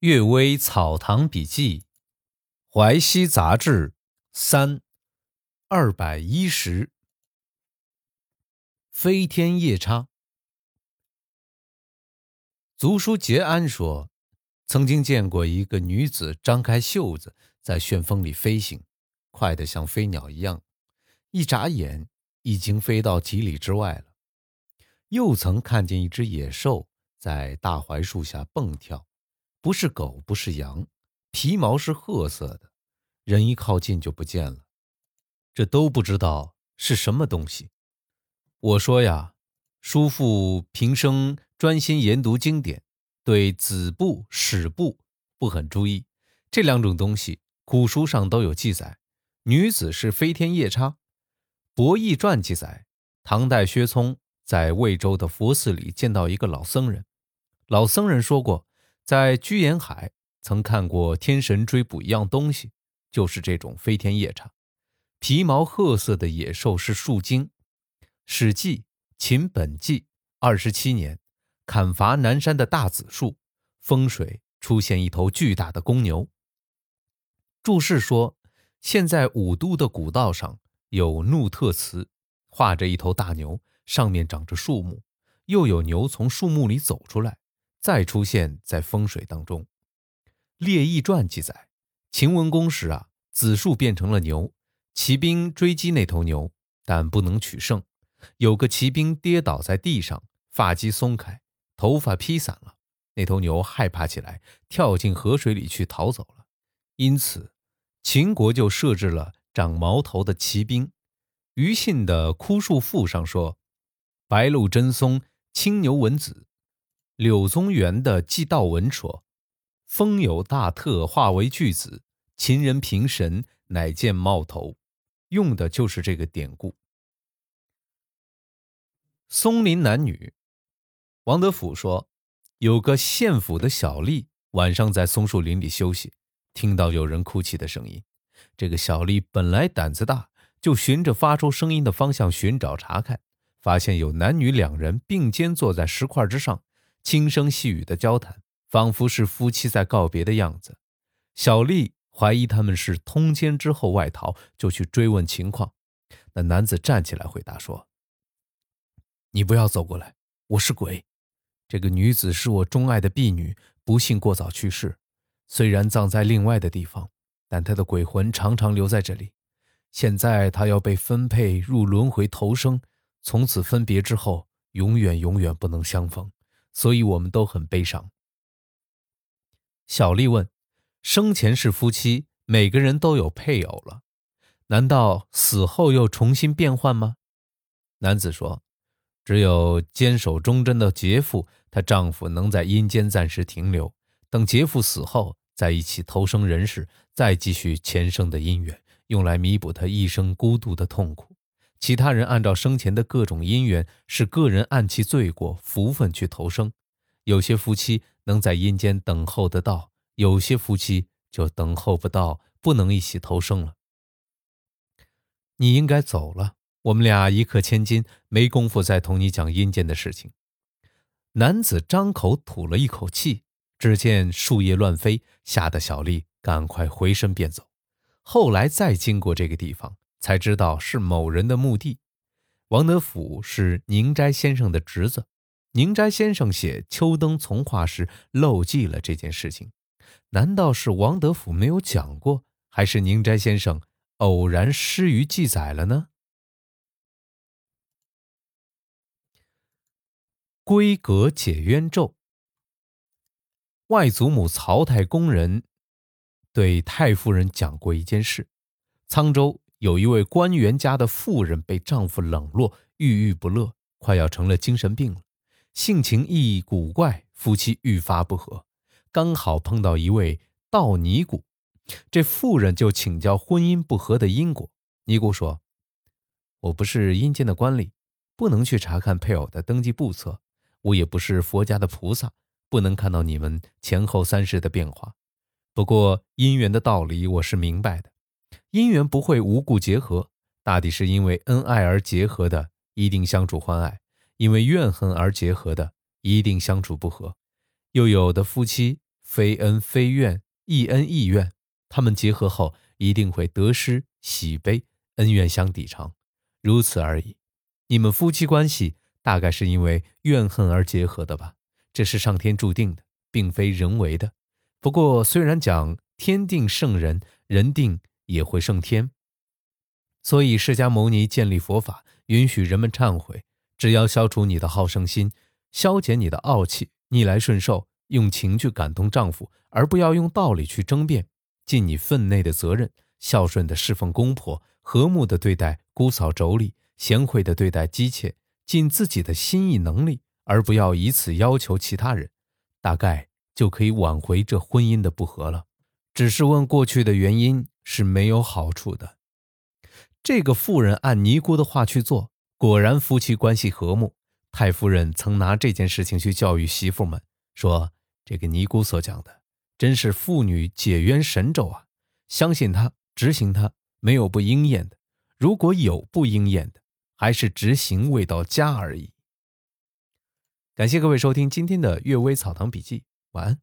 阅微草堂笔记，淮西杂志三二百一十。飞天夜叉。族书杰安说，曾经见过一个女子张开袖子，在旋风里飞行，快得像飞鸟一样，一眨眼已经飞到几里之外了。又曾看见一只野兽在大槐树下蹦跳。不是狗，不是羊，皮毛是褐色的，人一靠近就不见了。这都不知道是什么东西。我说呀，叔父平生专心研读经典，对子部、史部不很注意。这两种东西，古书上都有记载。女子是飞天夜叉，《博弈传》记载，唐代薛聪在魏州的佛寺里见到一个老僧人，老僧人说过。在居延海曾看过天神追捕一样东西，就是这种飞天夜叉，皮毛褐色的野兽是树精。《史记·秦本纪》二十七年，砍伐南山的大紫树，风水出现一头巨大的公牛。注释说，现在武都的古道上有怒特祠，画着一头大牛，上面长着树木，又有牛从树木里走出来。再出现在风水当中，《列异传》记载，秦文公时啊，子树变成了牛，骑兵追击那头牛，但不能取胜。有个骑兵跌倒在地上，发髻松开，头发披散了。那头牛害怕起来，跳进河水里去逃走了。因此，秦国就设置了长矛头的骑兵。于信的《枯树赋》上说：“白鹿真松，青牛文子。”柳宗元的《祭道文》说：“风有大特，化为巨子，秦人平神，乃见冒头。”用的就是这个典故。松林男女，王德甫说，有个县府的小吏晚上在松树林里休息，听到有人哭泣的声音。这个小吏本来胆子大，就循着发出声音的方向寻找查看，发现有男女两人并肩坐在石块之上。轻声细语的交谈，仿佛是夫妻在告别的样子。小丽怀疑他们是通奸之后外逃，就去追问情况。那男子站起来回答说：“你不要走过来，我是鬼。这个女子是我钟爱的婢女，不幸过早去世。虽然葬在另外的地方，但她的鬼魂常常留在这里。现在她要被分配入轮回投生，从此分别之后，永远永远不能相逢。”所以我们都很悲伤。小丽问：“生前是夫妻，每个人都有配偶了，难道死后又重新变换吗？”男子说：“只有坚守忠贞的杰父，她丈夫能在阴间暂时停留，等杰父死后，在一起投生人世，再继续前生的姻缘，用来弥补他一生孤独的痛苦。”其他人按照生前的各种因缘，是个人按其罪过福分去投生。有些夫妻能在阴间等候得到，有些夫妻就等候不到，不能一起投生了。你应该走了，我们俩一刻千金，没工夫再同你讲阴间的事情。男子张口吐了一口气，只见树叶乱飞，吓得小丽赶快回身便走。后来再经过这个地方。才知道是某人的墓地。王德甫是宁斋先生的侄子，宁斋先生写《秋灯从化》时漏记了这件事情。难道是王德甫没有讲过，还是宁斋先生偶然失于记载了呢？闺阁解冤咒。外祖母曹太公人对太夫人讲过一件事：沧州。有一位官员家的妇人被丈夫冷落，郁郁不乐，快要成了精神病了，性情亦古怪，夫妻愈发不和。刚好碰到一位道尼姑，这妇人就请教婚姻不和的因果。尼姑说：“我不是阴间的官吏，不能去查看配偶的登记簿册；我也不是佛家的菩萨，不能看到你们前后三世的变化。不过姻缘的道理我是明白的。”姻缘不会无故结合，大抵是因为恩爱而结合的，一定相处欢爱；因为怨恨而结合的，一定相处不和。又有的夫妻非恩非怨，亦恩亦怨，他们结合后一定会得失喜悲，恩怨相抵偿，如此而已。你们夫妻关系大概是因为怨恨而结合的吧？这是上天注定的，并非人为的。不过，虽然讲天定圣人，人定也会胜天，所以释迦牟尼建立佛法，允许人们忏悔，只要消除你的好胜心，消减你的傲气，逆来顺受，用情去感动丈夫，而不要用道理去争辩，尽你分内的责任，孝顺的侍奉公婆，和睦的对待姑嫂妯娌。贤惠的对待姬妾，尽自己的心意能力，而不要以此要求其他人，大概就可以挽回这婚姻的不和了。只是问过去的原因是没有好处的。这个妇人按尼姑的话去做，果然夫妻关系和睦。太夫人曾拿这件事情去教育媳妇们，说这个尼姑所讲的真是妇女解冤神咒啊！相信她，执行她，没有不应验的。如果有不应验的，还是执行未到家而已。感谢各位收听今天的《阅微草堂笔记》，晚安。